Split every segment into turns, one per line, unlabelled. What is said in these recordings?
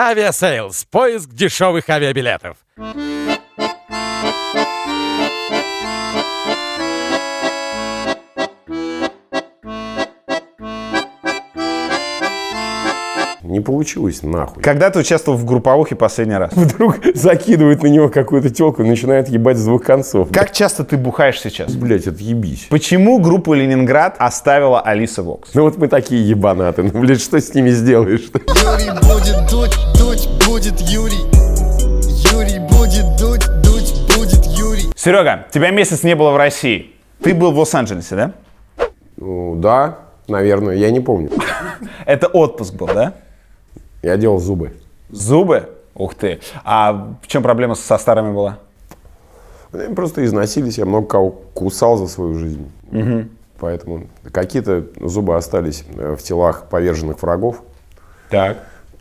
Aviasales. Поиск дешевых авиабилетов.
Не получилось нахуй.
Когда ты участвовал в групповухе последний раз?
Вдруг закидывает на него какую-то телку и начинает ебать с двух концов.
Как часто ты бухаешь сейчас?
Блять, отъебись.
Почему группу Ленинград оставила Алиса Вокс?
Ну вот мы такие ебанаты. Ну, блядь, что с ними сделаешь-то?
Юрий будет дуть, дуть будет Юрий. Юрий будет дуть, дуть будет Юрий.
Серега, тебя месяц не было в России. Ты был в Лос-Анджелесе, да?
Ну да, наверное, я не помню.
Это отпуск был, да?
Я делал зубы.
Зубы? Ух ты. А в чем проблема со старыми была?
Они просто износились, я много кого кусал за свою жизнь. Поэтому какие-то зубы остались э, в телах поверженных врагов.
Так.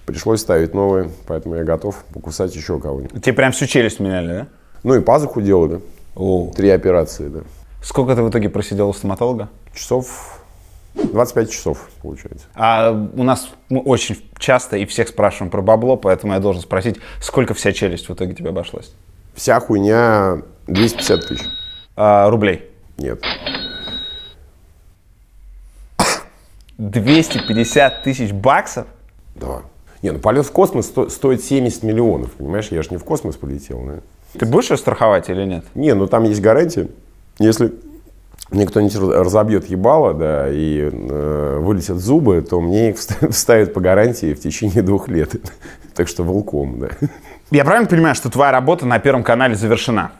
Пришлось ставить новые, поэтому я готов покусать еще кого-нибудь.
Тебе прям всю челюсть меняли, да?
Ну и пазуху делали.
О.
Три операции, да.
Сколько ты в итоге просидел у стоматолога?
Часов 25 часов, получается.
А у нас мы очень часто и всех спрашиваем про бабло, поэтому я должен спросить, сколько вся челюсть в итоге тебе обошлась?
Вся хуйня 250 тысяч.
А, рублей.
Нет.
250 тысяч баксов?
Да. Не, ну полет в космос сто- стоит 70 миллионов, понимаешь? Я же не в космос полетел, да?
Ты будешь ее страховать или нет?
Не, ну там есть гарантия. Если мне кто-нибудь раз- разобьет ебало, да, и э, вылетят зубы, то мне их вста- вставят по гарантии в течение двух лет. Так что волком, да.
Я правильно понимаю, что твоя работа на Первом канале завершена?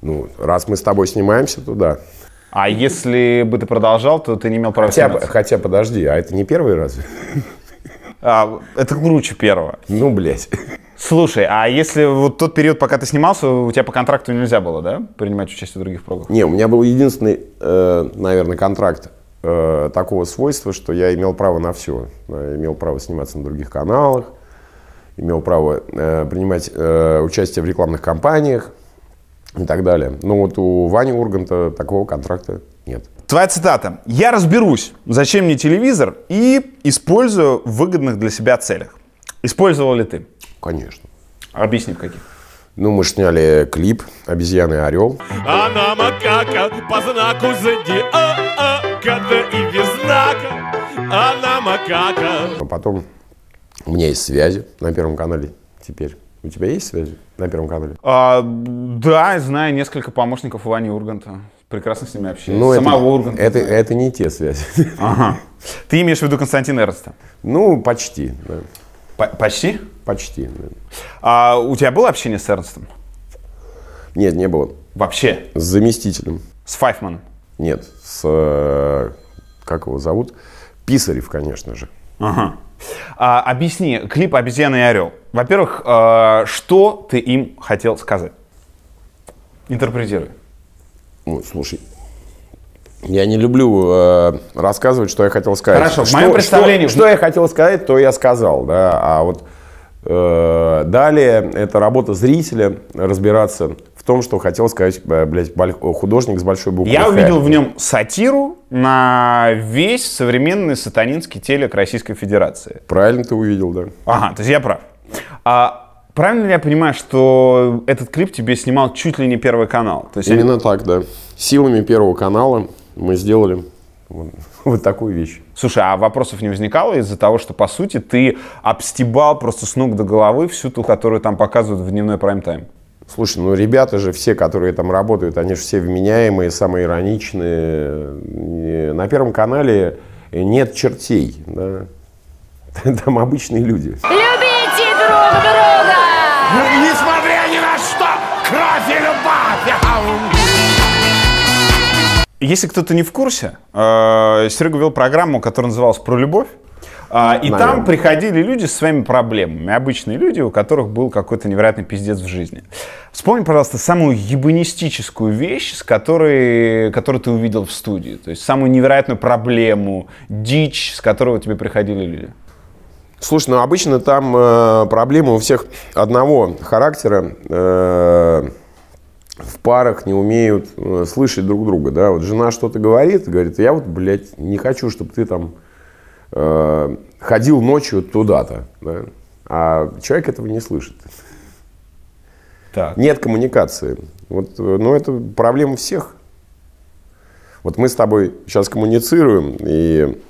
Ну, раз мы с тобой снимаемся, то да.
А если бы ты продолжал, то ты не имел права
Хотя,
сниматься?
хотя подожди, а это не первый раз?
А, это круче первого.
Ну, блядь.
Слушай, а если вот тот период, пока ты снимался, у тебя по контракту нельзя было, да, принимать участие в других программах?
Не, у меня был единственный, э, наверное, контракт э, такого свойства, что я имел право на все. Я имел право сниматься на других каналах, имел право э, принимать э, участие в рекламных кампаниях и так далее. Но вот у Вани Урганта такого контракта нет.
Твоя цитата. «Я разберусь, зачем мне телевизор, и использую в выгодных для себя целях». Использовал ли ты?
Конечно.
Объясни, в каких.
Ну, мы сняли клип «Обезьяна и орел».
Она макака по знаку зодиака, да и без знака. Она макака.
А потом у меня есть связи на Первом канале теперь. У тебя есть связи на Первом канале?
А, да, знаю несколько помощников Вани Урганта. Прекрасно с ними общаюсь.
Ну, это,
Самого Урганта.
это, это не те связи.
Ага. Ты имеешь в виду Константина Эрнста?
Ну, почти. да.
По- почти?
Почти.
А у тебя было общение с Эрнстом?
Нет, не было.
Вообще?
С заместителем.
С Файфманом?
Нет, с... э, Как его зовут? Писарев, конечно же.
Ага. А, объясни, клип «Обезьяна и орел». Во-первых, э, что ты им хотел сказать? Интерпретируй.
Ну, слушай, я не люблю э, рассказывать, что я хотел сказать.
Хорошо, в
Что-
моем представлении-
Что, что я хотел сказать, то я сказал, да. А вот э, далее это работа зрителя разбираться в том, что хотел сказать, э, блядь, художник с большой буквы.
Я
«Х».
увидел в нем сатиру на весь современный сатанинский телек Российской Федерации.
Правильно ты увидел, да.
Ага, то есть я прав. А правильно ли я понимаю, что этот клип тебе снимал чуть ли не Первый канал? То есть они-
Именно так, да. Силами Первого канала мы сделали вот, вот такую вещь.
Слушай, а вопросов не возникало из-за того, что, по сути, ты обстебал просто с ног до головы всю ту, которую там показывают в дневной прайм-тайм?
Слушай, ну ребята же все, которые там работают, они же все вменяемые, самые ироничные. На Первом канале нет чертей, да. Там обычные люди.
Любите друг друга!
Несмотря ни
Если кто-то не в курсе, э, Серега вел программу, которая называлась «Про любовь». А, И там
Наверное.
приходили люди со своими проблемами. Обычные люди, у которых был какой-то невероятный пиздец в жизни. Вспомни, пожалуйста, самую ебанистическую вещь, с которой, которую ты увидел в студии. То есть самую невероятную проблему, дичь, с которой тебе приходили люди.
Слушай, ну обычно там э, проблема у всех одного характера. Э, в парах не умеют э, слышать друг друга, да. Вот жена что-то говорит, говорит, я вот, блядь, не хочу, чтобы ты там э, ходил ночью туда-то, да. А человек этого не слышит.
Так.
Нет коммуникации. Вот, э, ну, это проблема всех. Вот мы с тобой сейчас коммуницируем, и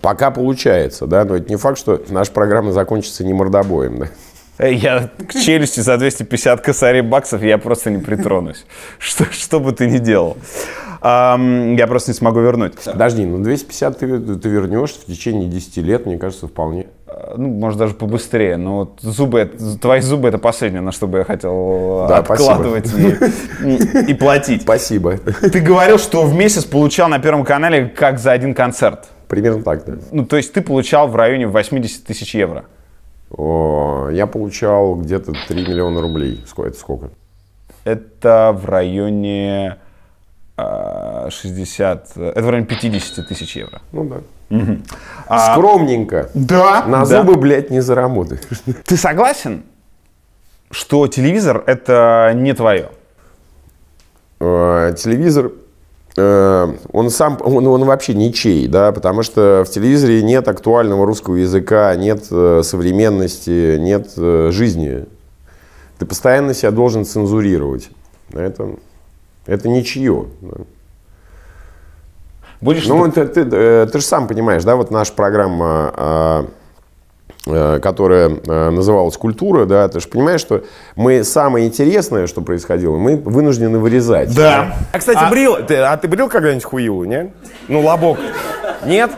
пока получается, да, но это не факт, что наша программа закончится не мордобоем, да.
Э, Я к челюсти за 250 косарей баксов я просто не притронусь. Что, что бы ты ни делал. Ам, я просто не смогу вернуть.
Подожди, ну 250 ты, ты вернешь в течение 10 лет, мне кажется, вполне.
Э, Ну, может, даже побыстрее. Но вот зубы, твои зубы это последнее, на что бы я хотел
Да,
откладывать и- и платить.
Спасибо.
Ты говорил, что в месяц получал на Первом канале как за один концерт.
Примерно так, да.
Ну, то есть ты получал в районе 80 тысяч евро.
Я получал где-то 3 миллиона рублей. Сколько это сколько?
Это в районе а, 60... Это в районе 50 тысяч евро.
Ну да. Скромненько.
Да?
На зубы, блядь, не заработаешь.
Ты согласен, что телевизор это не твое?
Э, Телевизор, он сам, он, он вообще ничей, да, потому что в телевизоре нет актуального русского языка, нет э, современности, нет э, жизни. Ты постоянно себя должен цензурировать. Это, это ничье.
Будешь
Ну,
ты-
ты, ты, э, ты же сам понимаешь, да, вот наша программа, а, э, которая э, называлась «Культура», да, ты же понимаешь, что мы самое интересное, что происходило, мы вынуждены вырезать.
Да.
А, кстати, брил, ты, а ты брил когда-нибудь хуилу, не? Ну, лобок. Нет?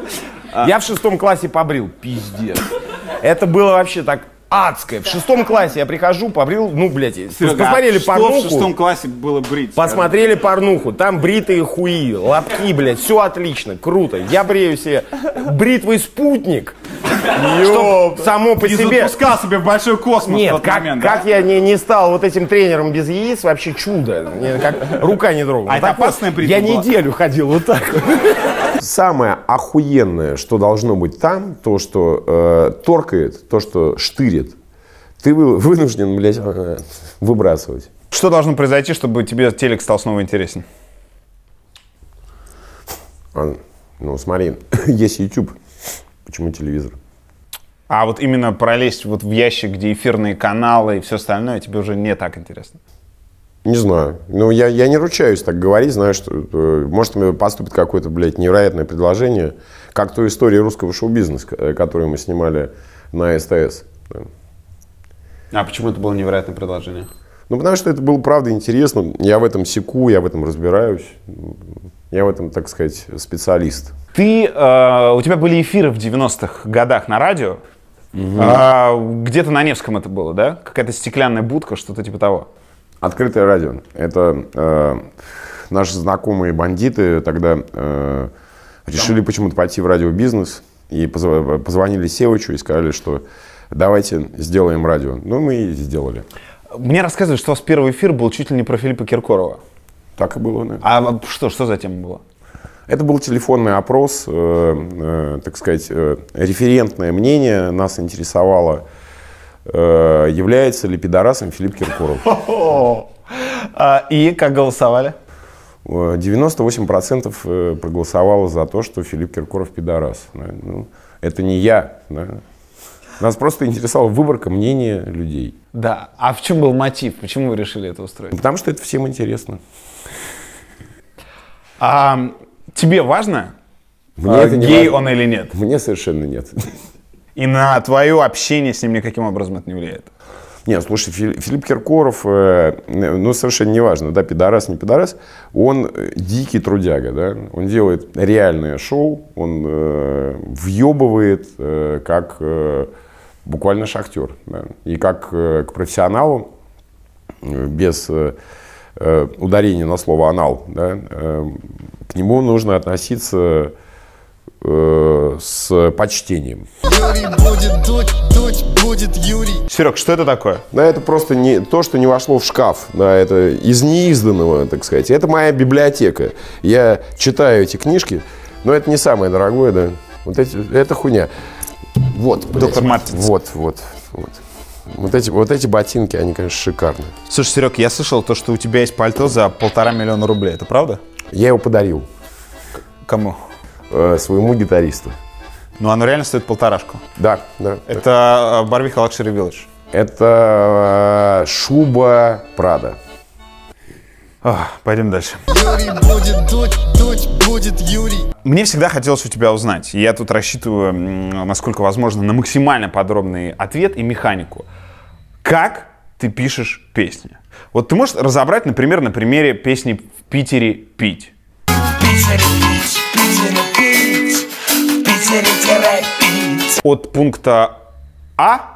Я в шестом классе побрил. Пиздец. Это было вообще так адское. В шестом классе я прихожу, побрил, ну, блядь, посмотрели порнуху.
классе было брить?
Посмотрели порнуху, там бритые хуи, лобки, блядь, все отлично, круто. Я брею себе бритвый спутник, чтоб само по себе...
себе в большой космос
Нет, как, как я не, не стал вот этим тренером без яиц, вообще чудо. Мне как рука не дрогнула.
А это
Так
опасная бритва
Я
была?
неделю ходил вот так.
Самое охуенное, что должно быть там, то, что э, торкает, то, что штырит, ты вы- вынужден, блядь, э, выбрасывать.
Что должно произойти, чтобы тебе телек стал снова интересен?
А, ну, смотри, есть YouTube, почему телевизор?
А вот именно пролезть вот в ящик, где эфирные каналы и все остальное, тебе уже не так интересно.
Не знаю. Ну, я, я не ручаюсь так говорить, знаю, что э, может мне поступит какое-то, блядь, невероятное предложение, как той истории русского шоу-бизнеса, э, которую мы снимали на СТС.
А почему это было невероятное предложение?
Ну, потому что это было, правда, интересно. Я в этом секу, я в этом разбираюсь. Я в этом, так сказать, специалист.
Ты, э, у тебя были эфиры в 90-х годах на радио. А, где-то на Невском это было, да? Какая-то стеклянная будка, что-то типа того.
Открытое радио. Это э, наши знакомые бандиты тогда э, решили почему-то пойти в радиобизнес и позв- позвонили Севичу и сказали, что давайте сделаем радио. Ну, мы и сделали.
Мне рассказывают, что у вас первый эфир был чуть ли не про Филиппа Киркорова.
Так и было. да.
А что, что за тема была?
Это был телефонный опрос, э, э, так сказать, э, референтное мнение нас интересовало, является ли пидорасом Филипп Киркоров.
А, и как голосовали?
Э, 98% э, проголосовало за то, что Филипп Киркоров пидорас. Ну, это не я. да. Нас просто интересовала выборка мнения людей.
Да. А в чем был мотив? Почему вы решили это устроить?
Потому что это всем интересно.
А тебе важно,
Мне
а,
это не
гей
важно.
он или нет?
Мне совершенно нет.
И на твое общение с ним никаким образом это не влияет?
Нет, слушай, Фили- Филипп Киркоров, э, ну, совершенно неважно, да, пидорас, не пидорас, он э, дикий трудяга, да, он делает реальное шоу, он э, въебывает э, как э, буквально шахтер, да, и как э, к профессионалу, э, без э, ударения на слово «анал», да, э, к нему нужно относиться э, с почтением.
Юрий будет дуть, дуть будет Юрий.
Серег, что это такое?
Да, это просто не то, что не вошло в шкаф. Да, это из неизданного, так сказать. Это моя библиотека. Я читаю эти книжки, но это не самое дорогое, да. Вот эти, это хуйня. Вот, блядь.
Доктор Martens.
Вот, вот, вот. Вот эти, вот эти ботинки, они, конечно, шикарные.
Слушай, Серег, я слышал то, что у тебя есть пальто за полтора миллиона рублей. Это правда?
Я его подарил
Кому?
Э, своему гитаристу.
Ну, оно реально стоит полторашку.
Да, да.
Это э, Барвиха Luxury Village.
Это э, шуба Прада.
Ах, Пойдем дальше.
Юрий будет дуть, дуть будет Юрий
Мне всегда хотелось у тебя узнать, я тут рассчитываю, насколько возможно, на максимально подробный ответ и механику. Как ты пишешь песни? Вот ты можешь разобрать, например, на примере песни «В Питере пить». От пункта А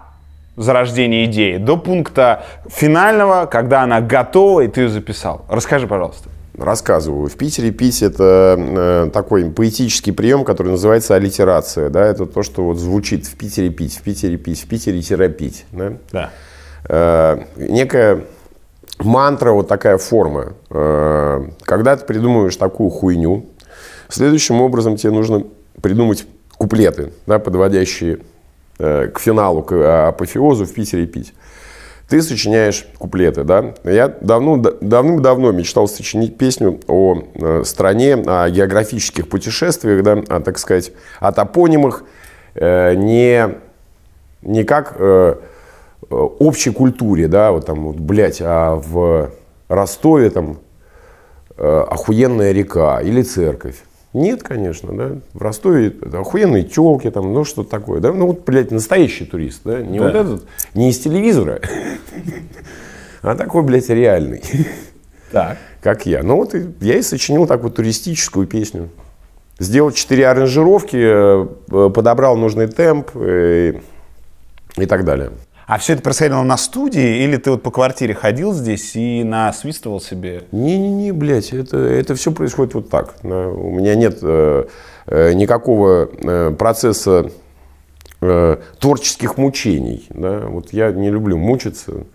зарождение идеи до пункта финального, когда она готова, и ты ее записал. Расскажи, пожалуйста.
Рассказываю. В Питере пить это э, такой поэтический прием, который называется аллитерация. Да? Это то, что вот звучит в Питере пить, в Питере пить, в Питере терапить. Да?
Да.
Э, некая мантра, вот такая форма. Э, когда ты придумываешь такую хуйню, следующим образом тебе нужно придумать куплеты, да, подводящие э, к финалу, к э, апофеозу в Питере пить. Ты сочиняешь куплеты, да? Я давно, да- давным-давно мечтал сочинить песню о э, стране, о географических путешествиях, да, о, так сказать, о топонимах, э, не, не как э, э, общей культуре, да, вот там, вот, блядь, а в Ростове там э, охуенная река или церковь. Нет, конечно, да. В Ростове это охуенные телки, там, ну что такое, да. Ну вот, блядь, настоящий турист, да. Не вот этот, не из телевизора, а такой, блядь, реальный,
Так.
как я. Ну вот и я и сочинил такую туристическую песню. Сделал четыре аранжировки, э, подобрал нужный темп э, и так далее.
А все это происходило на студии, или ты вот по квартире ходил здесь и насвистывал себе?
Не-не-не, блядь, это, это все происходит вот так. У меня нет э, э, никакого э, процесса э, творческих мучений. Да? Вот я не люблю мучиться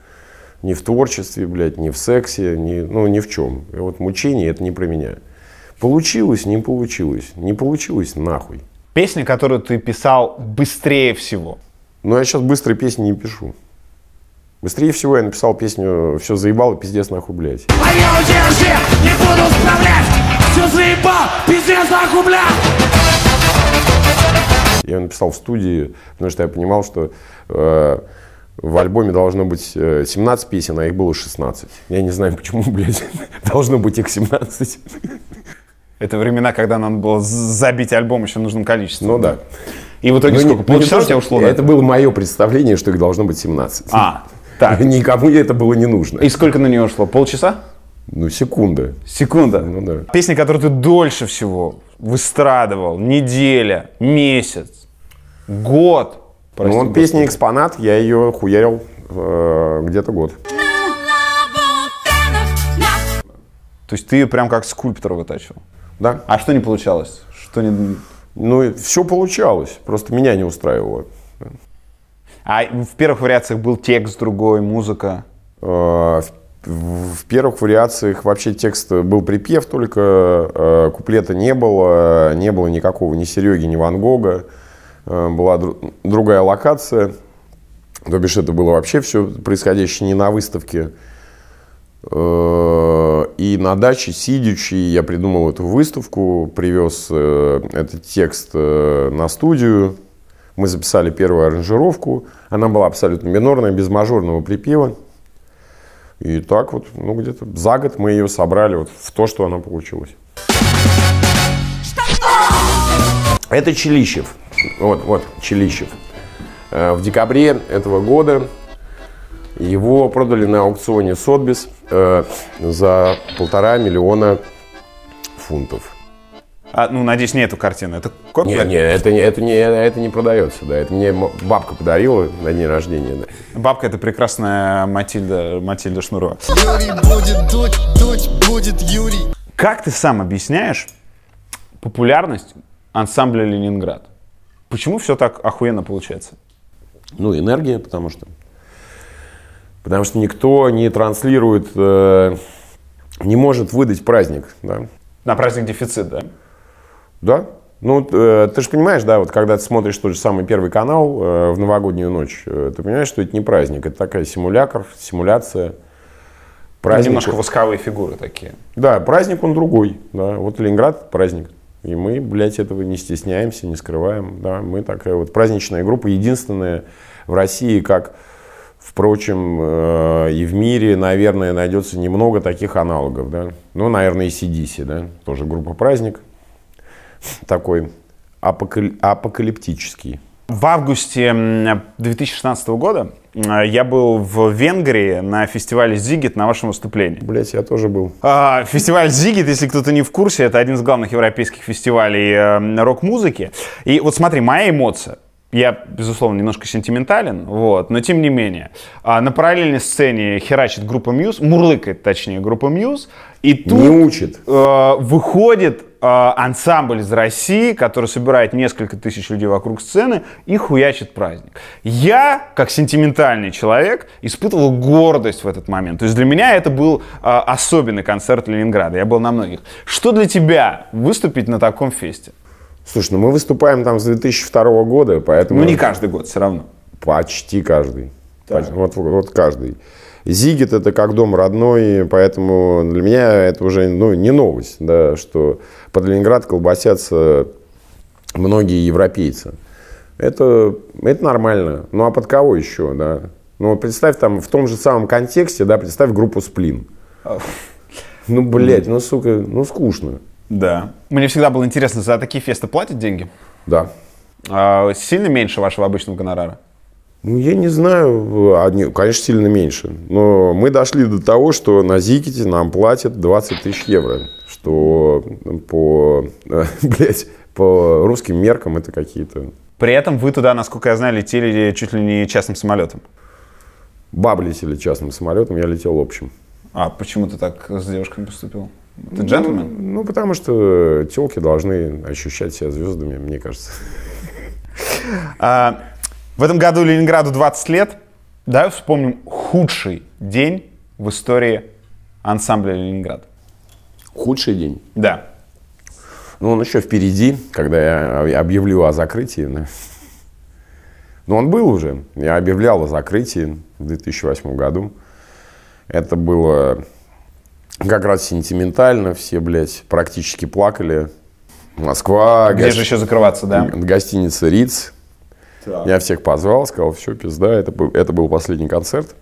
ни в творчестве, блядь, ни в сексе, ни, ну, ни в чем. И вот мучение это не про меня. Получилось, не получилось. Не получилось, нахуй.
Песня, которую ты писал быстрее всего.
Но я сейчас быстрые песни не пишу. Быстрее всего я написал песню «Все заебало, пиздец нахуй, блядь».
А я удержи, не буду справлять Все заебал, пиздец нахуй, блядь
Я написал в студии, потому что я понимал, что э, в альбоме должно быть э, 17 песен, а их было 16. Я не знаю, почему, блядь, должно быть их 17.
Это времена, когда надо было забить альбом еще нужным количеством.
Ну да.
И в итоге
Ну,
сколько?
ну,
Полчаса у тебя ушло на
Это было мое представление, что их должно быть 17.
А, так.
Никому это было не нужно.
И сколько на нее ушло? Полчаса?
Ну, секунда.
Секунда.
Ну да.
Песня, которую ты дольше всего выстрадывал. Неделя, месяц, год.
Ну,
Прости,
вот песня. «Экспонат», я ее хуярил э, где-то год.
То есть ты ее прям как скульптор вытачивал.
Да.
А что не получалось? Что не...
Ну, все получалось, просто меня не устраивало.
А в первых вариациях был текст другой, музыка.
Э, В, первых вариациях вообще текст был припев, только э, куплета не было, не было никакого ни Сереги, ни Ван Гога. Э, была дру- другая локация. То бишь это было вообще все происходящее не на выставке. Э, И на даче, сидячи, я придумал эту выставку, привез э, этот текст э, на студию. Мы записали первую аранжировку. Она была абсолютно минорная, без мажорного припева. И так вот, ну где-то за год мы ее собрали вот в то, что она получилась. Это Челищев. Вот, вот, Челищев. В декабре этого года его продали на аукционе Сотбис э, за полтора миллиона фунтов.
А, ну, надеюсь, не эту картину. Это копия?
Нет, нет, это, не- это, не, это не продается, да. Это мне бабка подарила на день рождения. да.
Бабка — это прекрасная Матильда, Матильда Шнурова.
Юрий будет дуть, дуть будет Юрий
Как ты сам объясняешь популярность ансамбля «Ленинград»? Почему все так охуенно получается?
Ну, энергия, потому что... Потому что никто не транслирует, э, не может выдать праздник, да.
На праздник дефицит, да?
Да. Ну, э, ты же понимаешь, да, вот когда ты смотришь тот же самый Первый канал э, в новогоднюю ночь, э, ты понимаешь, что это не праздник, это такая симулятор, симуляция. Праздник,
Немножко восковые фигуры такие.
Да, праздник он другой, да. Вот Ленинград – праздник. И мы, блядь, этого не стесняемся, не скрываем. Да, мы такая вот праздничная группа, единственная в России, как, впрочем, э, и в мире, наверное, найдется немного таких аналогов. Да? Ну, наверное, и CDC, да, тоже группа «Праздник». Такой апокали- апокалиптический.
В августе м, 2016 года э, я был в Венгрии на фестивале «Зигит» на вашем выступлении.
Блять, я тоже был.
А, Фестиваль «Зигит», если кто-то не в курсе, это один из главных европейских фестивалей э, рок-музыки. И вот смотри, моя эмоция. Я, безусловно, немножко сентиментален, вот, но тем не менее. А, на параллельной сцене херачит группа Мьюз, мурлыкает, точнее, группа Мьюз. И тут
Не учит.
э, выходит э, ансамбль из России, который собирает несколько тысяч людей вокруг сцены и хуячит праздник. Я, как сентиментальный человек, испытывал гордость в этот момент. То есть для меня это был э, особенный концерт Ленинграда. Я был на многих. Что для тебя выступить на таком фесте?
Слушай, ну мы выступаем там с 2002 года, поэтому...
Ну не каждый год, все равно.
Почти каждый. Поч- Вот, вот каждый. Зигит это как дом родной, поэтому для меня это уже ну, не новость, да, что под Ленинград колбасятся многие европейцы. Это, это нормально. Ну а под кого еще, да? Ну вот представь там в том же самом контексте, да, представь группу Сплин. Ну, блядь, ну, сука, ну, скучно.
Да. Мне всегда было интересно, за такие фесты платят деньги?
Да.
А, сильно меньше вашего обычного гонорара?
Ну, я не знаю, одни, конечно, сильно меньше. Но мы дошли до того, что на Зикете нам платят 20 тысяч евро. Что по, э, блядь, по русским меркам это какие-то
При этом вы туда, насколько я знаю, летели чуть ли не частным самолетом.
бабы летели частным самолетом, я летел общим.
А почему ты так с девушками поступил? Ты джентльмен?
Ну, потому что телки должны ощущать себя звездами, мне кажется.
А, в этом году Ленинграду 20 лет. Давай вспомним худший день в истории ансамбля Ленинград.
Худший день.
Да.
Ну, он еще впереди, когда я объявлю о закрытии. Но он был уже. Я объявлял о закрытии в 2008 году. Это было как раз сентиментально. Все, блядь, практически плакали. Москва,
Где
гос-
же еще закрываться, да?
гостиница Риц. Я всех позвал, сказал, все, пизда, это, был- это был последний концерт.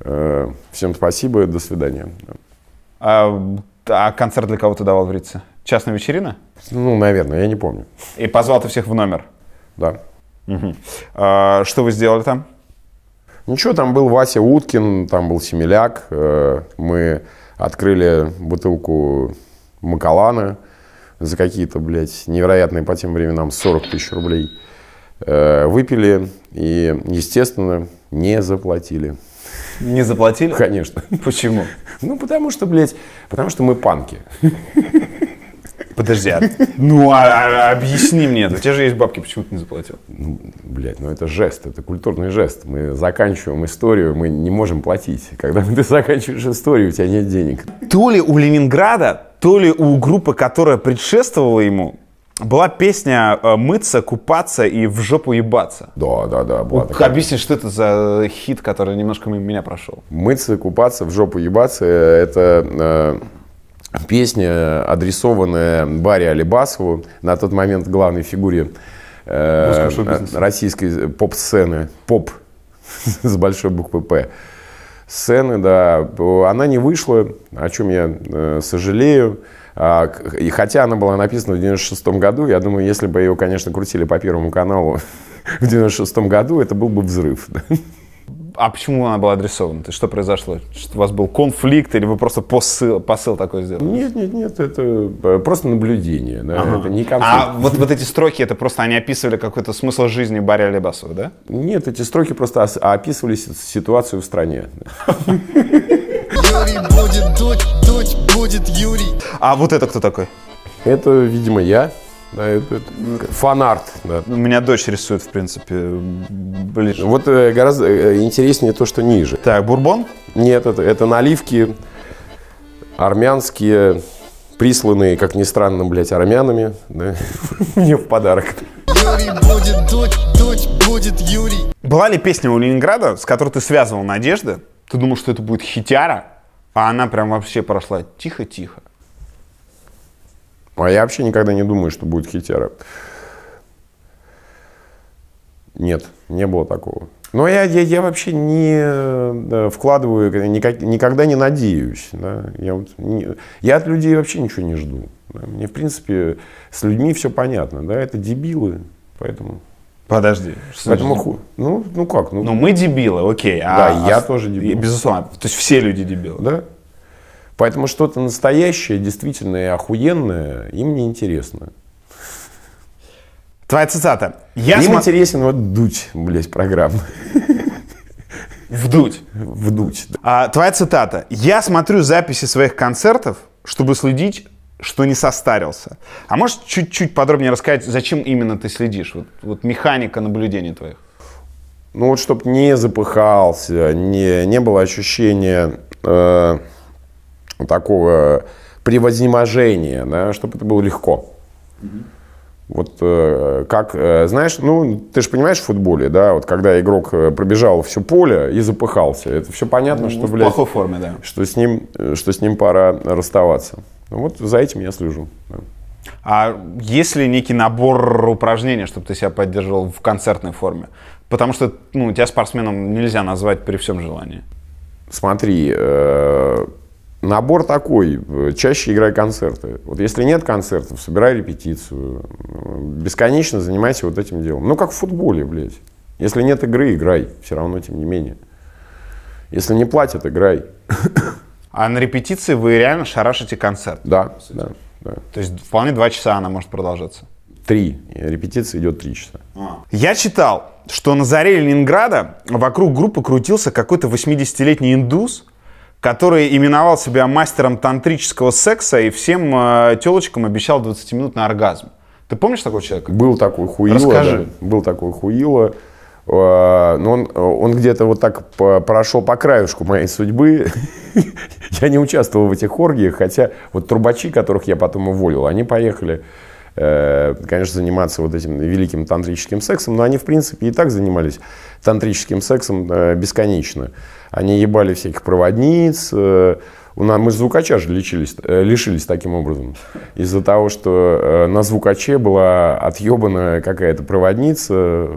Э, Всем спасибо, до свидания.
А, а концерт для кого ты давал в Рице? Частная вечерина?
Ну, наверное, я не помню.
И позвал ты всех в номер.
Да.
Мгм. А, что вы сделали там?
Ничего, там был Вася Уткин, там был Семеляк. э, Мы открыли бутылку Макалана за какие-то, блядь, невероятные по тем временам 40 тысяч рублей. Э, Выпили и, естественно, не заплатили.
Не заплатили?
Конечно.
Почему?
Ну, потому что, блядь, потому что мы панки.
Подожди, а- ну а, а- объясни мне, у тебя же есть бабки, почему ты не заплатил?
Ну, блядь, ну это жест, это культурный жест. Мы заканчиваем историю, мы не можем платить. Когда ты заканчиваешь историю, у тебя нет денег.
То ли у Ленинграда, то ли у группы, которая предшествовала ему, была песня э, «Мыться, купаться и в жопу ебаться».
Да, да, да. была такая.
Объясни, что это за хит, который немножко мимо меня прошел.
Мыться, купаться, в жопу ебаться – это э, песня, адресованная Барри Алибасову, на тот момент главной фигуре э, российской поп-сцены, поп с большой буквы «П». Сцены, да, она не вышла, о чем я э, сожалею. А, и хотя она была написана в 96 году, я думаю, если бы ее, конечно, крутили по Первому каналу в 96 году, это был бы взрыв.
А почему она была адресована? Ты что произошло? Что у вас был конфликт или вы просто посыл, посыл такой сделали?
Нет, нет, нет, это э, просто наблюдение, да, это не конфликт.
А вот, вот эти строки, это просто они описывали какой-то смысл жизни Барри Алибасова, да?
Нет, эти строки просто ос- описывали си- ситуацию в стране.
Юрий будет дуть, дуть будет Юрий.
А вот это кто такой?
Это, видимо, я. Да, это, это фанарт. да.
У меня дочь рисует, в принципе, ближе.
Вот э, гораздо э, интереснее то, что ниже.
Так, бурбон?
Нет, это, это наливки армянские, присланные, как ни странно, блядь, армянами, да, мне в подарок.
Юрий будет дуть, дуть будет Юрий.
Была ли песня у Ленинграда, с которой ты связывал надежды? Ты думал, что это будет хитяра, а она прям вообще прошла тихо-тихо.
А я вообще никогда не думаю, что будет хитера. Нет, не было такого. Но я, я, я вообще не э, вкладываю, никак- никогда не надеюсь. Да? Я, вот не- я от людей вообще ничего не жду. да. Мне, в принципе, с людьми все понятно. Да? Это дебилы, поэтому...
Подожди.
поэтому
значит?
ху- ну, ну как? Ну,
Ну, мы дебилы, окей. а-
Да, я
а-
тоже дебил.
Безусловно. То есть все люди дебилы.
да? Поэтому что-то настоящее, действительно и охуенное им не интересно.
Твоя цитата. Я
им
смо-
интересен вот дуть, блядь, программа.
Вдуть.
Вдуть. да.
А, твоя цитата. Я смотрю записи своих концертов, чтобы следить, что не состарился. А можешь чуть-чуть подробнее рассказать, зачем именно ты следишь? Вот, вот механика наблюдений твоих.
Ну вот, чтобы не запыхался, не, не было ощущения э, такого превознеможения, да, чтобы это было легко. Вот э, как, э, знаешь, ну, ты же понимаешь в футболе, да, вот когда игрок э, пробежал все поле и запыхался, это все понятно, что,
Ну, в
блядь,
плохой форме, да.
что с ним, что с ним пора расставаться. Ну, вот за этим я слежу. да.
А есть ли некий набор упражнений, чтобы ты себя поддерживал в концертной форме? Потому что ну, тебя спортсменом нельзя назвать при всем желании.
Смотри, э, набор такой, э, чаще играй концерты. Вот если нет концертов, собирай репетицию, бесконечно занимайся вот этим делом. Ну, как в футболе, блядь. Если нет игры, играй, все равно, тем не менее. Если не платят, играй.
А на репетиции вы реально шарашите концерт.
Да, да, да.
То есть вполне два часа она может продолжаться.
Три. Репетиция идет три часа.
Я читал, что на заре Ленинграда вокруг группы крутился какой-то 80-летний индус, который именовал себя мастером тантрического секса и всем э, телочкам обещал 20-минутный оргазм. Ты помнишь такого человека?
Был такой хуило.
Расскажи.
да, был такой хуило. Э, Но он, он где-то вот так по- прошел по краюшку моей судьбы. Я не участвовал в этих оргиях, хотя вот трубачи, которых я потом уволил, они поехали, э, конечно, заниматься вот этим великим тантрическим сексом, но они, в принципе, и так занимались тантрическим сексом э, бесконечно. Они ебали всяких проводниц, э, у нас, мы звукача же лечились, э, лишились таким образом. Из-за того, что э, на звукаче была отъебана какая-то проводница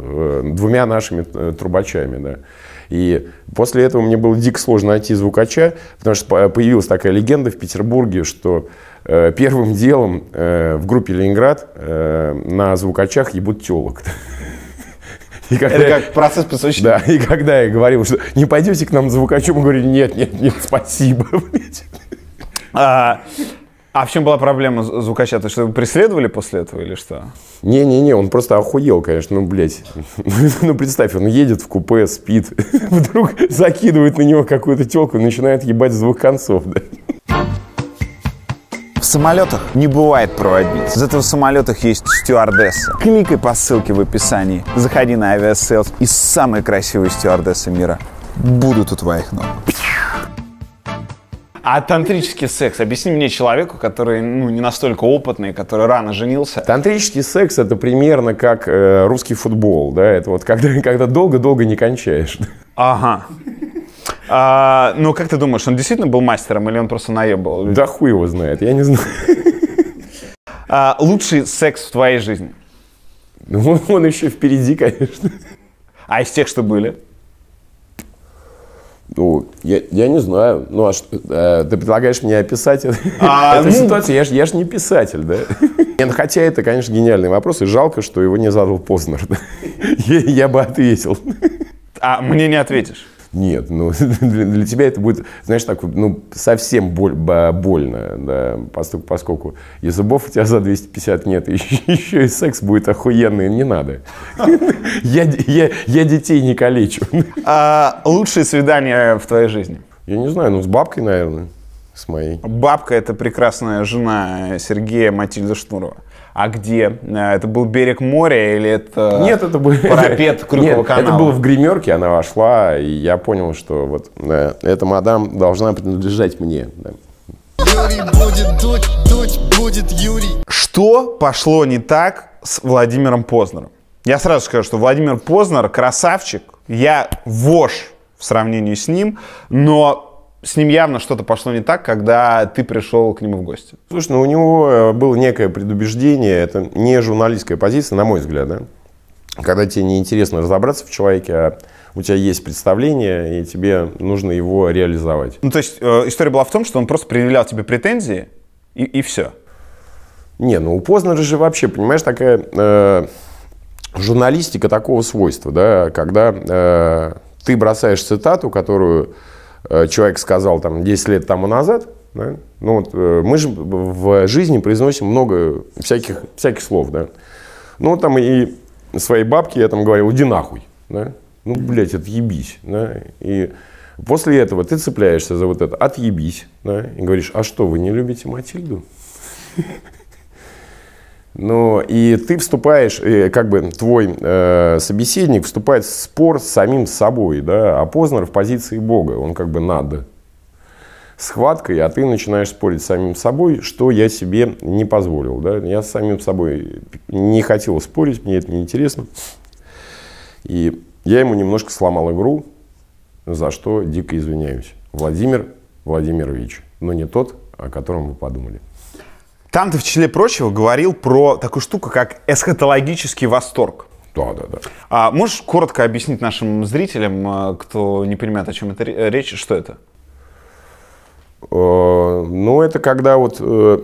двумя нашими трубачами. Да. И после этого мне было дико сложно найти звукача, потому что по- появилась такая легенда в Петербурге, что первым делом в группе «Ленинград» на звукачах ебут телок. И когда
Это как процесс посвящения.
да, и когда я говорил, что не пойдете к нам звукачу, мы говорили, нет, нет, нет, спасибо. блядь.
А, а в чем была проблема звукача? То, что его преследовали после этого или что?
Не-не-не, он просто охуел, конечно, ну, блядь. Ну, представь, он едет в купе, спит, вдруг закидывает на него какую-то телку и начинает ебать с двух концов, да.
В самолетах не бывает проводниц. Зато в самолетах есть стюардесса. Кликай по ссылке в описании. Заходи на Aviasales и самые красивые стюардессы мира будут у твоих ног. А тантрический секс? Объясни мне человеку, который ну, не настолько опытный, который рано женился.
Тантрический секс это примерно как э, русский футбол, да, это вот когда, когда долго-долго не кончаешь.
Ага. А, ну, как ты думаешь, он действительно был мастером или он просто наебал?
Да хуй его знает, я не знаю.
А, лучший секс в твоей жизни?
Ну, он- еще впереди, конечно.
А из тех, что были?
Ну, я, я не знаю. Ну, а что, э, ты предлагаешь мне описать это-
А,
эту
ну-
ситуацию? Я же я ж не писатель, да? Нет, хотя это, конечно, гениальный вопрос, и жалко, что его не задал Познер. Я, я бы ответил.
А мне не ответишь.
Нет, ну, для, для тебя это будет, знаешь, так, ну, совсем боль- больно, да, поскольку, поскольку и зубов у тебя за 250 нет, и еще, и секс будет охуенный, не надо. Я, я, я детей не калечу.
А, лучшие свидания в твоей жизни?
Я не знаю, ну, с бабкой, наверное, с моей.
Бабка – это прекрасная жена Сергея Матильда Шнурова. А где? Э, Это был берег моря или это
Нет, это был...
парапет Крюкова
Нет,
канала?
это было в гримерке, она вошла, и я понял, что вот э, эта мадам должна принадлежать мне. да.
Юрий будет дуть, дуть будет Юрий.
Что пошло не так с Владимиром Познером? Я сразу скажу, что Владимир Познер красавчик. Я вож в сравнении с ним, но с ним явно что-то пошло не так, когда ты пришел к нему в гости.
Слушай, ну у него э, было некое предубеждение, это не журналистская позиция, на мой взгляд, да? Когда тебе неинтересно разобраться в человеке, а у тебя есть представление, и тебе нужно его реализовать.
Ну, то есть э, история была в том, что он просто предъявлял тебе претензии, и, и все.
Не, ну у Познера же вообще, понимаешь, такая э, журналистика такого свойства, да, когда э, ты бросаешь цитату, которую человек сказал там 10 лет тому назад, да, ну вот э, мы же в жизни произносим много всяких, всяких слов, да. Ну там и своей бабке я там говорил, иди нахуй, да. Ну, блядь, отъебись, да. И после этого ты цепляешься за вот это, отъебись, да, и говоришь, а что, вы не любите Матильду? Ну, и ты вступаешь, как бы твой э, собеседник вступает в спор с самим собой, да, а Познер в позиции Бога, он как бы над схваткой, а ты начинаешь спорить с самим собой, что я себе не позволил, да, я с самим собой не хотел спорить, мне это неинтересно, и я ему немножко сломал игру, за что дико извиняюсь. Владимир Владимирович, но не тот, о котором вы подумали.
Там ты, в числе прочего, говорил про такую штуку, как эсхатологический восторг.
Да, да, да.
А можешь коротко объяснить нашим зрителям, э, кто не понимает, о чем это ре- речь, что это?
Э, Ну, это когда вот э,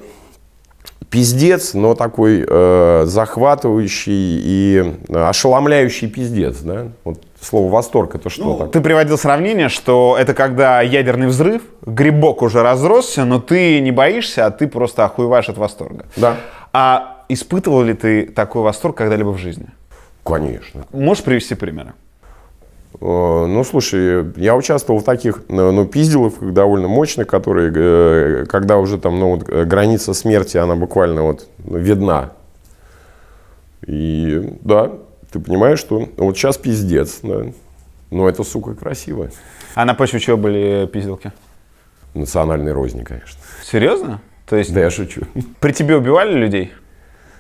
пиздец, но такой э, захватывающий и ошеломляющий пиздец, да? Вот слово восторг это что так?
Ты приводил сравнение, что это когда ядерный взрыв, грибок уже разросся, но ты не боишься, а ты просто охуеваешь от восторга.
Да.
А испытывал ли ты такой восторг когда-либо в жизни?
Конечно.
Можешь привести примеры?
Э, Ну, слушай, я участвовал в таких, э, ну, пизделовках довольно мощных, которые, э, когда уже там, ну, вот, э, граница смерти, она буквально вот видна. И, да, ты понимаешь, что вот сейчас пиздец, да. Но это, сука, красиво.
А на почве чего были пизделки?
Национальной розни, конечно.
Серьезно? То есть
Да я шучу.
при тебе убивали людей?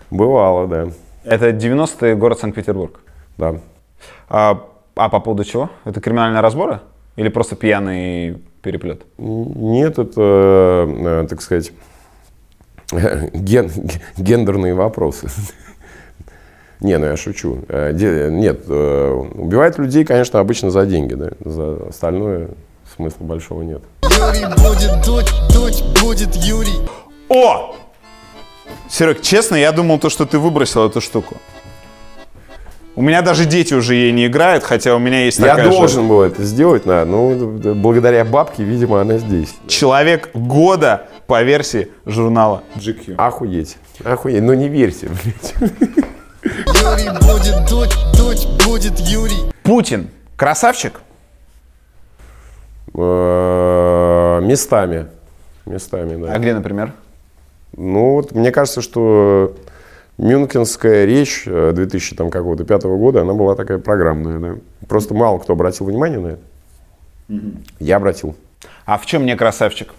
Бывало, да.
Это 90-й город Санкт-Петербург.
Да.
А, а по поводу чего? Это криминальные разборы? Или просто пьяный переплет?
Нет, это, э, так сказать, ген- гендерные вопросы. Не, ну я шучу. Э, Нет, э, убивают людей, конечно, обычно за деньги, да. За остальное смысла большого нет.
Юрий будет дуть, дуть будет Юрий.
О! Серег, честно, я думал, то, что ты выбросил эту штуку. У меня даже дети уже ей не играют, хотя у меня есть
Я
такая же.
должен был это сделать, да, ну, благодаря бабке, видимо, она здесь.
Человек года по версии журнала GQ.
Охуеть, охуеть, но не верьте, блядь.
Юрий будет дуть, дуть будет Юрий.
Путин красавчик?
Э, Местами, местами, да.
А где, например?
Ну, вот мне кажется, что Мюнхенская речь э, 2000 там, какого-то пятого года, она была такая программная, да. Просто мало кто обратил внимание на это. Я обратил.
А в чем не красавчик?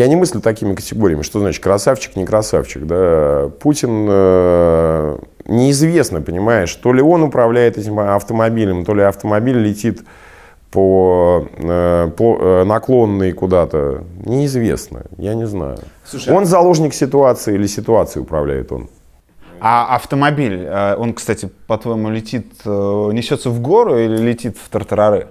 Я не мыслю такими категориями, что значит красавчик, не красавчик, да. Путин э, неизвестно, понимаешь, то ли он управляет этим автомобилем, то ли автомобиль летит по, э, по э, наклонной куда-то, неизвестно, я не знаю. он заложник ситуации или ситуацией управляет он?
А автомобиль, э, он, кстати, по-твоему, летит, э, несется в гору или летит в тартарары?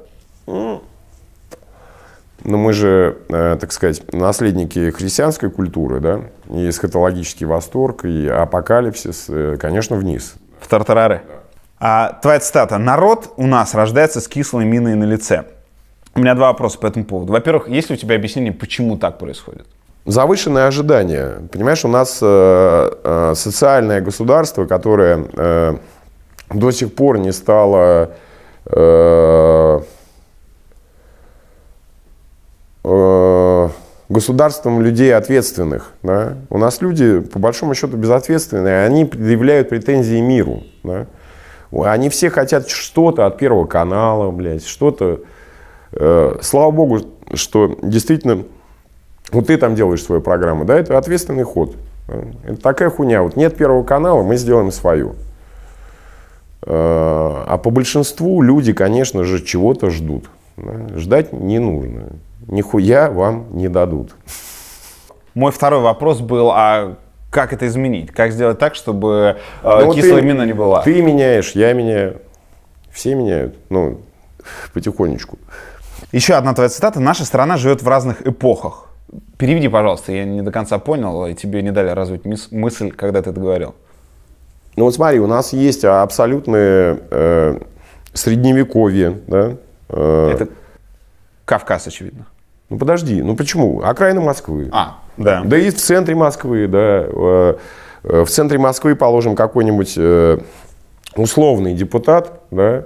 Но мы же, э, так сказать, наследники христианской культуры, да, и эсхатологический восторг, и апокалипсис, э, конечно, вниз.
В тартарары. А, твоя цитата. «Народ у нас рождается с кислой миной на лице». У меня два вопроса по этому поводу. Во-первых, есть ли у тебя объяснение, почему так происходит?
Завышенные ожидания. Понимаешь, у нас э, э, социальное государство, которое э, до сих пор не стало э, государством людей ответственных. Да? У нас люди, по большому счету, безответственные, они предъявляют претензии миру. Да? Они все хотят что-то от Первого канала, блядь, что-то. Э, слава богу, что действительно вот ты там делаешь свою программу, да, это ответственный ход. Это такая хуйня. Вот нет Первого канала, мы сделаем свою. Э, А по большинству люди, конечно же, чего-то ждут. да. Ждать не нужно. Нихуя вам не дадут.
Мой второй вопрос был, а как это изменить? Как сделать так, чтобы э,
Ну,
кислая
ты-
мина не была?
Ты меняешь, я меняю. Все меняют. Ну, потихонечку.
Еще одна твоя цитата. Наша страна живет в разных эпохах. Переведи, пожалуйста, я не до конца понял, и тебе не дали развить мысль, когда ты это говорил.
Ну вот смотри, у нас есть абсолютное э, средневековье, да? Э,
Это Кавказ, очевидно.
Ну подожди, ну почему? Окраина Москвы.
А, да.
Да и в центре Москвы, да. э, э, В центре Москвы, положим, какой-нибудь э, условный депутат, да,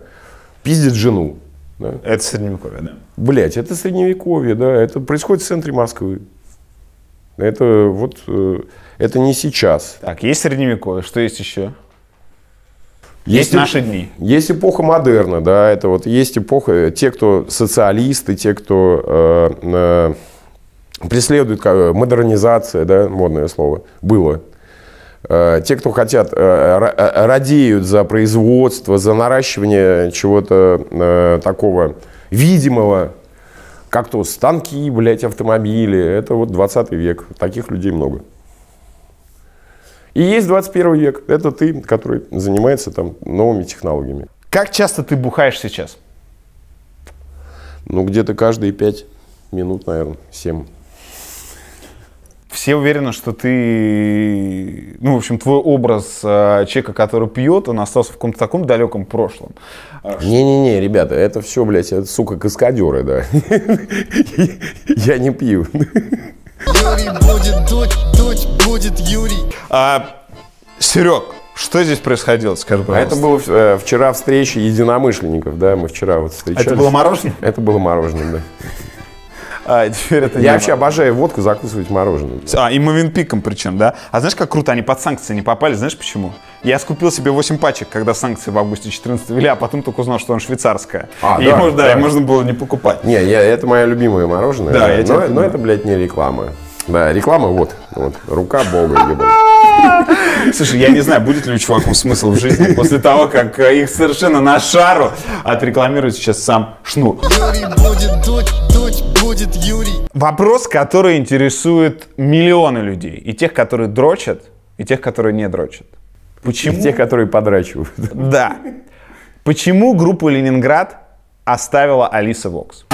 пиздит жену. Да.
Это средневековье, да.
Блять, это средневековье, да, это происходит в центре Москвы. Это вот, это не сейчас.
Так, есть средневековье, что есть еще? Есть
эп-
наши дни.
Есть эпоха модерна, да, это вот есть эпоха, те, кто социалисты, те, кто э, э, преследует ка- модернизация, да, модное слово, было. Э, те, кто хотят, э, ра- э, радеют за производство, за наращивание чего-то э, такого видимого, как то станки, блядь, автомобили, это вот 20 век, таких людей много. И есть 21 век. Это ты, который занимается там новыми технологиями.
Как часто ты бухаешь сейчас?
Ну, где-то каждые 5 минут, наверное, 7.
Все уверены, что ты, ну, в общем, твой образ э, человека, который пьет, он остался в каком-то таком далеком прошлом.
Не-не-не, ребята, это все, блядь, это, сука, каскадеры, да. Я не пью.
Будет дуть, дуть будет Юрий.
А, Серег, что здесь происходило, скажи,
А
пожалуйста.
это было э, вчера встреча единомышленников, да, мы вчера вот встречались.
Это было мороженое?
Это было мороженое, да.
А, теперь это
Я вообще обожаю водку закусывать мороженым.
А, и Мовенпиком причем, да? А знаешь, как круто, они под санкции не попали, знаешь почему? Я скупил себе 8 пачек, когда санкции в августе 14 ввели, а потом только узнал, что он швейцарская.
А,
и
да,
можно, да,
да.
можно было не покупать.
Не, я, это мое любимое мороженое.
Да, я
но, но это, блядь, не реклама. Да, реклама вот, вот, рука бога, ебаный.
Слушай, я не знаю, будет ли у чуваков смысл в жизни после того, как э, их совершенно на шару отрекламирует сейчас сам Шнур.
Юрий будет дуть, дуть будет Юрий.
Вопрос, который интересует миллионы людей. И тех, которые дрочат, и тех, которые не дрочат. Почему?
Те, которые подрачивают.
Да. Почему группу Ленинград оставила Алиса Вокс?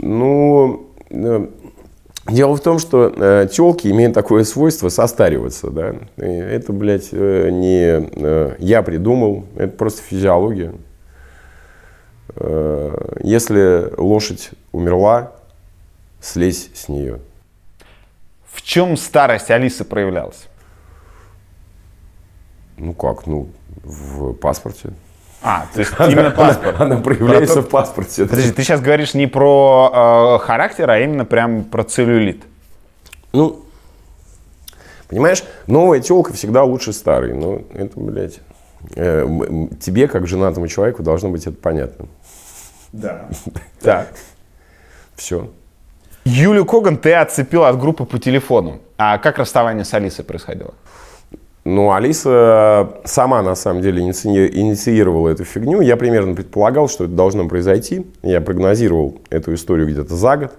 Ну, э, дело в том, что э, телки имеют такое свойство состариваться, да. И это, блядь, э, не э, я придумал, это просто физиология. Э, если лошадь умерла, слезь с нее.
В чем старость Алисы проявлялась?
Ну как, ну, в паспорте.
А, то есть именно паспорт.
Она проявляется в паспорте.
Подожди, ты сейчас говоришь не про э, характер, а именно прям про целлюлит.
Ну, понимаешь, новая телка всегда лучше старой. Ну, это, блядь, э, тебе, как женатому человеку, должно быть это понятно.
Да. Так.
Все.
Юлю Коган ты отцепил от группы по телефону. А как расставание с Алисой происходило?
Ну, Алиса сама, на самом деле, иници- инициировала эту фигню. Я примерно предполагал, что это должно произойти. Я прогнозировал эту историю где-то за год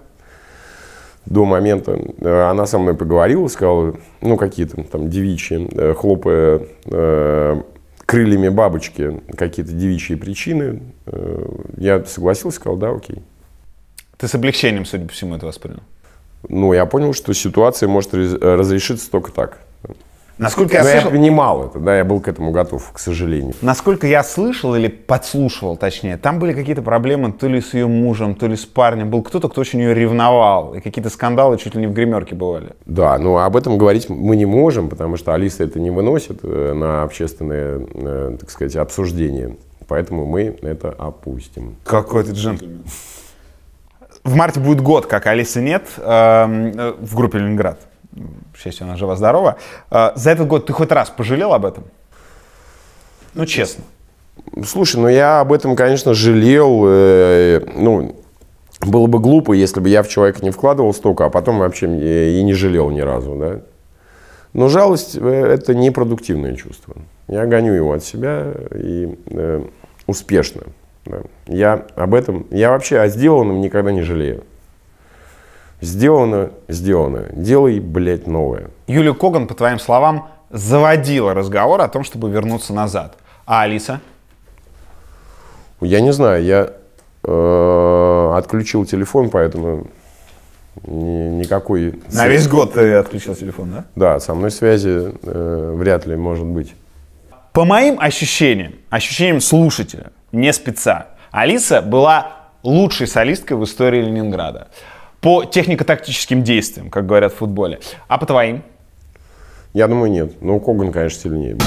до момента. Э, Она со мной поговорила, сказала, ну, какие-то там девичьи, э, хлопая э, крыльями бабочки, какие-то девичьи причины. Э, Я согласился, сказал, да, окей.
Ты с облегчением, судя по всему, это воспринял.
Ну, я понял, что ситуация может раз- разрешиться только так.
Насколько я
Но я
слышал,
понимал это, да, я был к этому готов, к сожалению.
насколько я слышал или подслушивал, точнее, там были какие-то проблемы то ли с ее мужем, то ли с парнем. Был кто-то, кто очень ее ревновал. И какие-то скандалы чуть ли не в гримерке бывали.
Да, но об этом говорить мы не можем, потому что Алиса это не выносит э, на общественное, э, так сказать, обсуждение. Поэтому мы это опустим.
Какой ты джентльмен. В марте будет год, как Алисы нет эм, э, в группе Ленинград. Счастью, она жива-здорова. Э, За этот год ты хоть раз пожалел об этом? Ну, честно.
Слушай, ну я об этом, конечно, жалел. э, ну, было бы глупо, если бы я в человека не вкладывал столько, а потом вообще и и не жалел ни разу, да. Но жалость э, – это непродуктивное чувство. Я гоню его от себя и э, успешно. да. Я об этом, я вообще о сделанном никогда не жалею. Сделано, сделано. Делай, блядь, новое.
Юлия Коган, по твоим словам, заводила разговор о том, чтобы вернуться назад. А Алиса?
Я не знаю, я э, отключил телефон, поэтому ни- никакой...
На весь год ты отключил телефон, да?
Да, со мной связи э, вряд ли может быть.
По моим ощущениям, ощущениям слушателя, не спеца, Алиса была лучшей солисткой в истории Ленинграда. По технико-тактическим действиям, как говорят в футболе. А по твоим?
Я думаю, нет. Но Коган, конечно, сильнее.
Но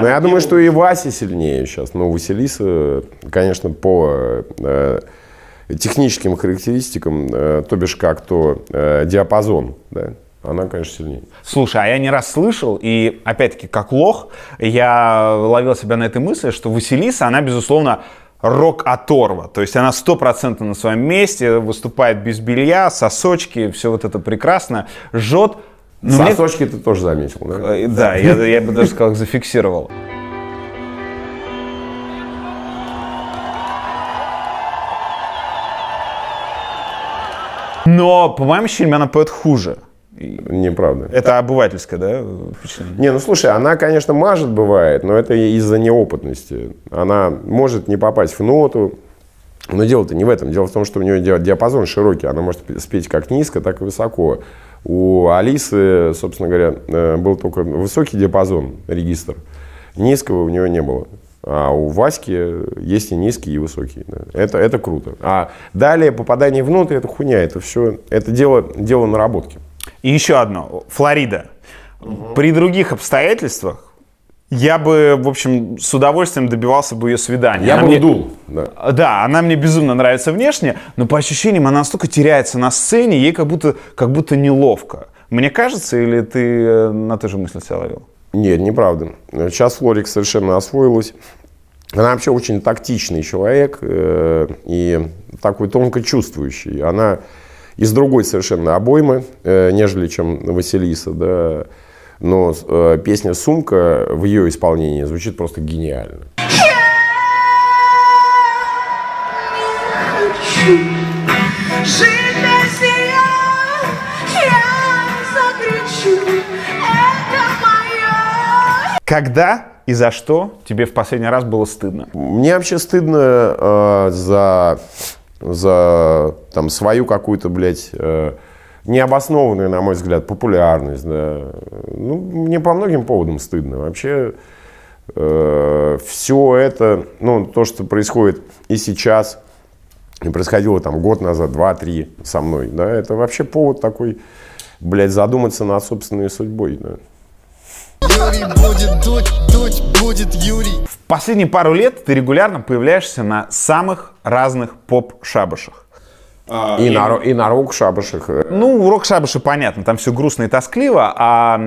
Но я думаю, что и Вася сильнее сейчас. Но Василиса, конечно, по э, техническим характеристикам, э, то бишь как то э, диапазон, да, она, конечно, сильнее.
Слушай, а я не раз слышал, и опять-таки, как лох, я ловил себя на этой мысли, что Василиса, она, безусловно, рок-оторва. То есть она стопроцентно на своем месте, выступает без белья, сосочки, все вот это прекрасно, жжет. Но мне-
Сосочки ты тоже заметил, да?
Э, Да, я, я бы даже сказал, зафиксировал. Но, по моим ощущениям, она поет хуже.
Неправда.
Это обывательское, да, впечатление?
Не, ну слушай, она, конечно, мажет бывает, но это из-за неопытности. Она может не попасть в ноту. Но дело-то не в этом. Дело в том, что у нее ди- диапазон широкий. Она может пе- спеть как низко, так и высоко. У Алисы, собственно говоря, э, был только высокий диапазон, регистр. Низкого у нее не было. А у Васьки есть и низкий, и высокий. да. Это, это круто. А далее попадание в ноты – это хуйня. Это все, это дело, дело наработки.
И еще одно. Флорида. При других обстоятельствах я бы, в общем, с удовольствием добивался бы ее свидания.
Я
Она
бы
мне-
вдул. Да.
Да, она мне безумно нравится внешне, но по ощущениям она настолько теряется на сцене, ей как будто, как будто неловко. Мне кажется, или ты э, на той же мысли себя ловил?
Нет, неправда. Сейчас Флорик совершенно освоилась. Она вообще очень тактичный человек э, и такой тонко чувствующий. Она из другой совершенно обоймы, э, нежели чем Василиса, да. Но э, песня «Сумка» в ее исполнении звучит просто гениально.
Жить.
Когда и за что тебе в последний раз было стыдно?
Мне вообще стыдно э, за, за там, свою какую-то, блядь, э, необоснованную, на мой взгляд, популярность. Да. Ну, мне по многим поводам стыдно. Вообще все это, ну, то, что происходит и сейчас, и происходило там год назад, два-три со мной, да, это вообще повод такой, блядь, задуматься над собственной судьбой. Да.
Юрий будет дуть, дуть будет Юрий.
В последние пару лет ты регулярно появляешься на самых разных поп-шабашах.
И, на, ро- и на рок-шабашах.
Ну, рок-шабаши понятно, там все грустно и тоскливо, а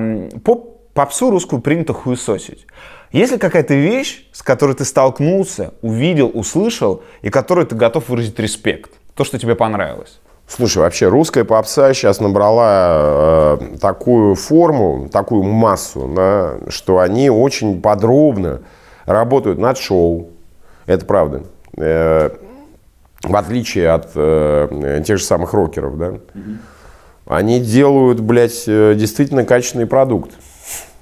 поп, попсу русскую принято хуесосить. Есть ли какая-то вещь, с которой ты столкнулся, увидел, услышал, и которой ты готов выразить респект? То, что тебе понравилось?
Слушай, вообще русская попса сейчас набрала э, такую форму, такую массу, да, что они очень подробно работают над шоу. Это правда. Э, в отличие от э, тех же самых рокеров, да. Они делают, блядь, э, действительно качественный продукт.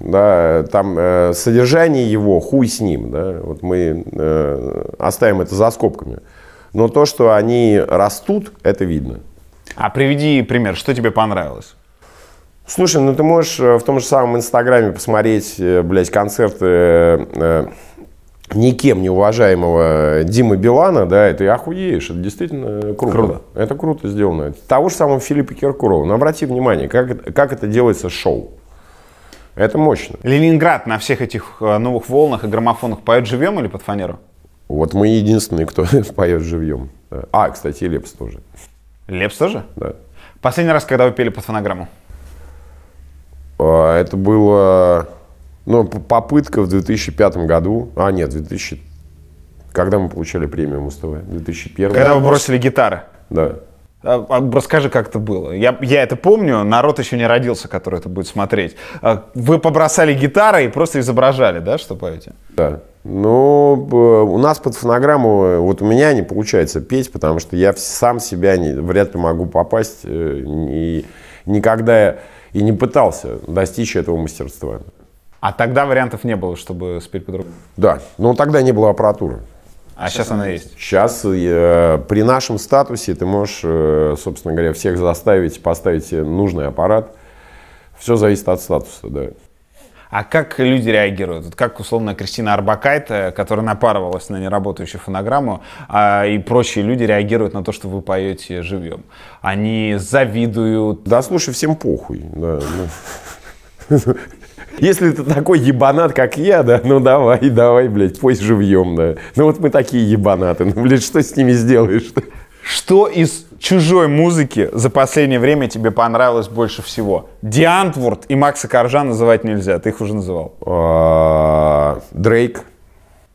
Да, там э, содержание его, хуй с ним, да, вот мы э, оставим это за скобками. Но то, что они растут, это видно.
А приведи пример, что тебе понравилось?
Слушай, ну ты можешь э, в том же самом Инстаграме посмотреть, э, блядь, концерты э, э, никем не уважаемого Димы Билана, да, и ты охуеешь, это действительно круто.
Круто.
Это круто сделано. Того же самого Филиппа Киркорова. Но обрати внимание, как, как это делается шоу. Это мощно.
Ленинград на всех этих э, новых волнах и граммофонах поет живем или под фанеру?
Вот мы единственные, кто поет живьем. А, кстати, Лепс тоже.
Лепс тоже?
Да.
Последний раз, когда вы пели под фонограмму?
А, Это было, ну, попытка в 2005 году. А, нет, 2000... Когда мы получали премию Муз-ТВ? 2001?
Когда вы бросили гитары.
Да.
А, а Расскажи, как это было. Я, я это помню, народ еще не родился, который это будет смотреть. Вы побросали гитары и просто изображали, да, что поете?
Да. Ну, у нас под фонограмму, вот у меня не получается петь, потому что я сам себя не, вряд ли могу попасть. э, И никогда и не пытался достичь этого мастерства.
А тогда вариантов не было, чтобы спеть по-другому.
Да, но тогда не было аппаратуры.
А сейчас, она есть.
Сейчас э, при нашем статусе ты можешь, э, собственно говоря, всех заставить поставить себе нужный аппарат. Все зависит от статуса, да.
А как люди реагируют? Как, условно, Кристина Арбакайте, которая напарывалась на неработающую фонограмму, а, и прочие люди реагируют на то, что вы поете живьем? Они завидуют,
Да, слушай, всем похуй. да, ну. Если ты такой ебанат, как я, да, ну давай, давай, блядь, пой живьем, да. Ну вот мы такие ебанаты, ну, блядь, что с ними сделаешь?
Что из чужой музыки за последнее время тебе понравилось больше всего? Диантворд и Макса Коржа называть нельзя, ты их уже называл.
А, Дрейк,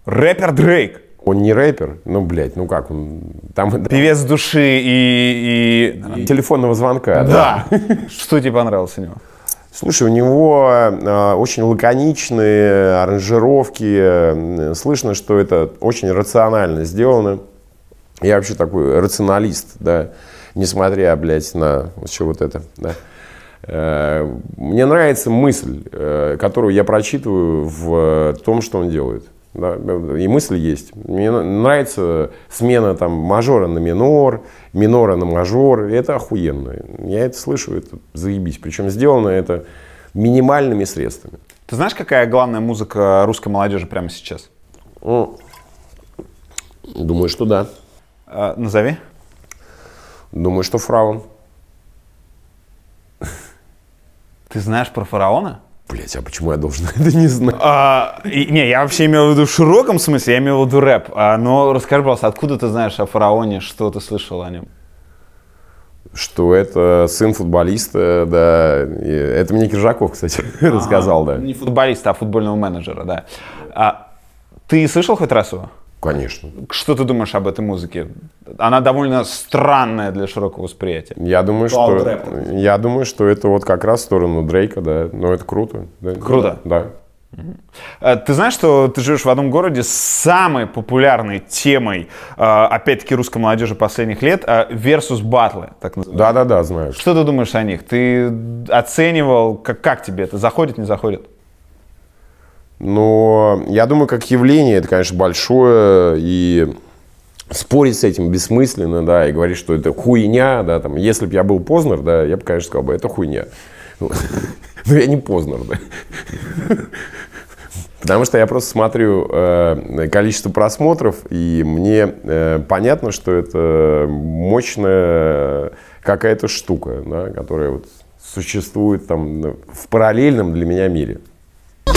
Рэпер Дрейк,
он не рэпер, ну, блядь, ну как он, там
певец души и... и...
телефонного звонка,
Да. Что тебе понравилось у него?
Слушай, у него э, очень лаконичные аранжировки. Слышно, что это очень рационально сделано. Я вообще такой рационалист, да, несмотря, блядь, на все вот это, да. Э, Мне нравится мысль, э, которую я прочитываю в том, что он делает. Да, и мысль есть. Мне нравится смена там мажора на минор, минора на мажор. Это охуенно. Я это слышу, это заебись. Причем сделано это минимальными средствами.
Ты знаешь, какая главная музыка русской молодежи прямо сейчас?
Думаю, что да.
А, назови.
Думаю, что фраун.
Ты знаешь про фараона?
Блять, а почему я должен это не знать?
А, и- не, я вообще имел в виду в широком смысле, я имел в виду рэп. А, но расскажи, пожалуйста, откуда ты знаешь о фараоне, что ты слышал о нем?
Что это сын футболиста, да. И Это мне Киржаков, кстати, рассказал, да.
Не футболиста, а футбольного менеджера, да. А, ты слышал хоть раз его?
Конечно.
Что ты думаешь об этой музыке? Она довольно странная для широкого восприятия.
Я думаю, что я думаю, что это вот как раз в сторону Дрейка, да. Но это круто. да.
Круто?
Да.
А, Ты знаешь, что ты живешь в одном городе с самой популярной темой, а, опять-таки, русской молодежи последних лет, а, versus батлы, так называемые.
Да, да, да, знаю.
Что ты думаешь о них? Ты оценивал, как, как тебе это? Заходит, не заходит?
Но я думаю, как явление, это, конечно, большое, и спорить с этим бессмысленно, да, и говорить, что это хуйня, да, там, если бы я был Познер, да, я бы, конечно, сказал бы, это хуйня. Но я не Познер, да. Потому что я просто смотрю э, количество просмотров, и мне э, понятно, что это мощная какая-то штука, да, которая вот существует там в параллельном для меня мире.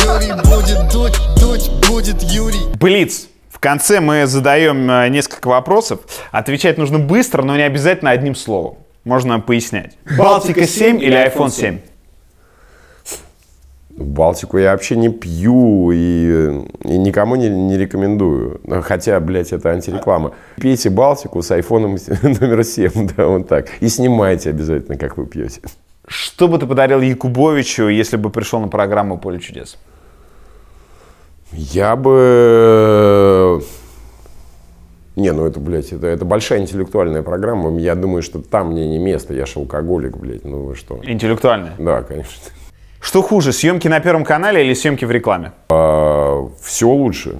Юрий будет дуть, дуть будет Юрий.
Блиц. В конце мы задаем э, несколько вопросов. Отвечать нужно быстро, но не обязательно одним словом. Можно пояснять. Балтика 7 или iPhone 7?
Балтику я вообще не пью и, и никому не, не рекомендую. Хотя, блядь, это антиреклама. Пейте Балтику с айфоном номер 7, да, вот так. И снимайте обязательно, как вы пьете.
Что бы ты подарил Якубовичу, если бы пришел на программу «Поле чудес»?
Я бы... Не, ну это, блядь, это, это большая интеллектуальная программа. Я думаю, что там мне не место. Я же алкоголик, блядь, ну вы что.
Интеллектуальное.
Да, конечно.
Что хуже, съемки на Первом канале или съемки в рекламе?
все лучше.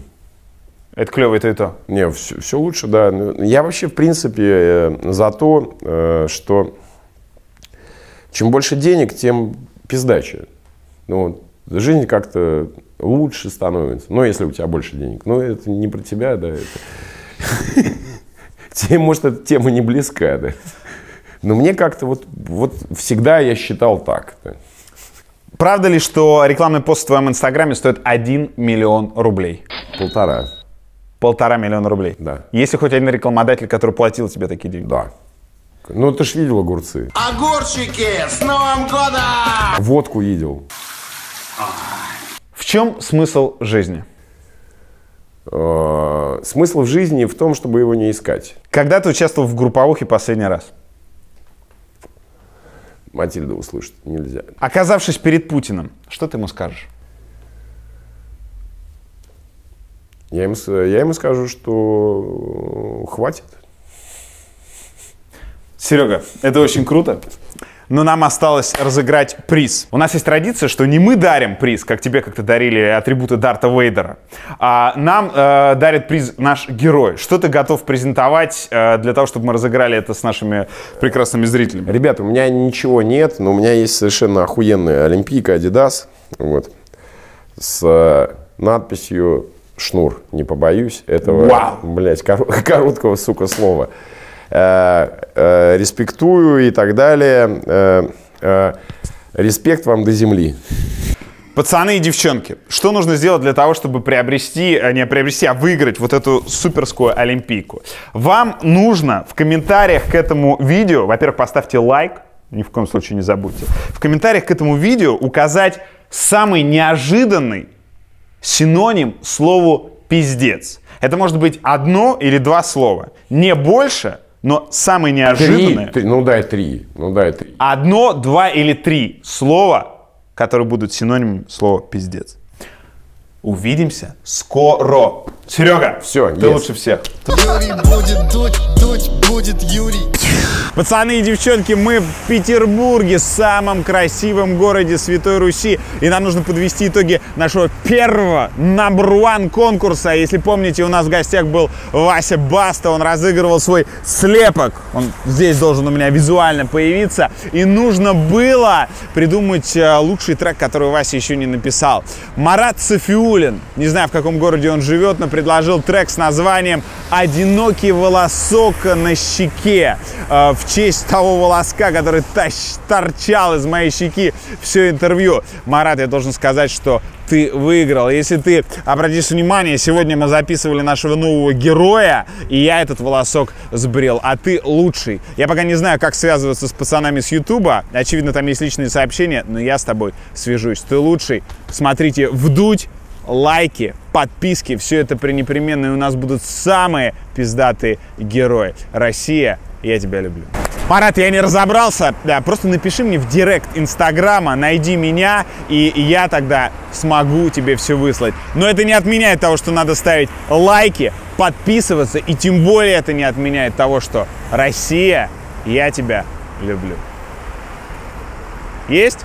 Это клево, это и то.
Не, все, лучше, да. Ну, Я вообще, в принципе, э, за то, э, что чем больше денег, тем пиздаче. Ну, жизнь как-то лучше становится. Ну, если у тебя больше денег. Но это не про тебя, да. Это... Тебе, может, эта тема не близка, да. Но мне как-то вот, вот всегда я считал так. да.
Правда ли, что рекламный пост в твоем инстаграме стоит 1 миллион рублей?
Полтора.
Полтора миллиона рублей?
Да.
Есть ли хоть один рекламодатель, который платил тебе такие деньги?
Да. Ну, ты ж видел огурцы.
Огурчики, с Новым годом!
Водку видел.
В чем смысл жизни?
Э, Смысл в жизни в том, чтобы его не искать.
Когда ты участвовал в групповухе последний раз?
Матильда услышит, нельзя.
Оказавшись перед Путиным, что ты ему скажешь?
Я ему, я ему скажу, что э, хватит.
Серега, это очень круто. Но нам осталось разыграть приз. У нас есть традиция, что не мы дарим приз, как тебе как-то дарили атрибуты Дарта Вейдера, а нам э, дарит приз наш герой. Что ты готов презентовать э, для того, чтобы мы разыграли это с нашими прекрасными зрителями?
Ребята, у меня ничего нет, но у меня есть совершенно охуенная Олимпийка Adidas. Вот. С э, надписью «Шнур». Не побоюсь этого,
Вау!
блядь, кор- короткого, сука, слова. Э, э, респектую и так далее. Э, респект вам до земли.
Пацаны и девчонки, что нужно сделать для того, чтобы приобрести, а не приобрести, а выиграть вот эту суперскую олимпийку? Вам нужно в комментариях к этому видео, во-первых, поставьте лайк, ни в коем случае не забудьте, в комментариях к этому видео указать самый неожиданный синоним слову «пиздец». Это может быть одно или два слова. Не больше, но самый
Три,
неожиданный.
три, ну дай три, ну дай три.
Одно, два или три слова, которые будут синонимом слова «пиздец». Увидимся скоро. Серега,
Всё,
ты
есть.
лучше всех.
Юрий будет дуть, дуть будет Юрий.
Пацаны и девчонки, мы в Петербурге, самом красивом городе Святой Руси. И нам нужно подвести итоги нашего первого number one конкурса. Если помните, у нас в гостях был Вася Баста. Он разыгрывал свой слепок. Он здесь должен у меня визуально появиться. И нужно было придумать э, лучший трек, который Вася еще не написал. Марат Софиулин, не знаю, в каком городе он живет, но предложил трек с названием «Одинокий волосок на щеке» э, в честь того волоска, который тащ- торчал из моей щеки все интервью. Марат, я должен сказать, что ты выиграл. Если ты обратишь внимание, сегодня мы записывали нашего нового героя, и я этот волосок сбрил, а ты лучший. Я пока не знаю, как связываться с пацанами с Ютуба. Очевидно, там есть личные сообщения, но я с тобой свяжусь. Ты лучший. Смотрите, вдуть, лайки, подписки, все это пренепременно, и у нас будут самые пиздатые герои. Россия, я тебя люблю. Марат, я не разобрался. Да, просто напиши мне в директ Инстаграма, найди меня, и я тогда смогу тебе все выслать. Но это не отменяет того, что надо ставить лайки, подписываться, и тем более это не отменяет того, что Россия, я тебя люблю. Есть?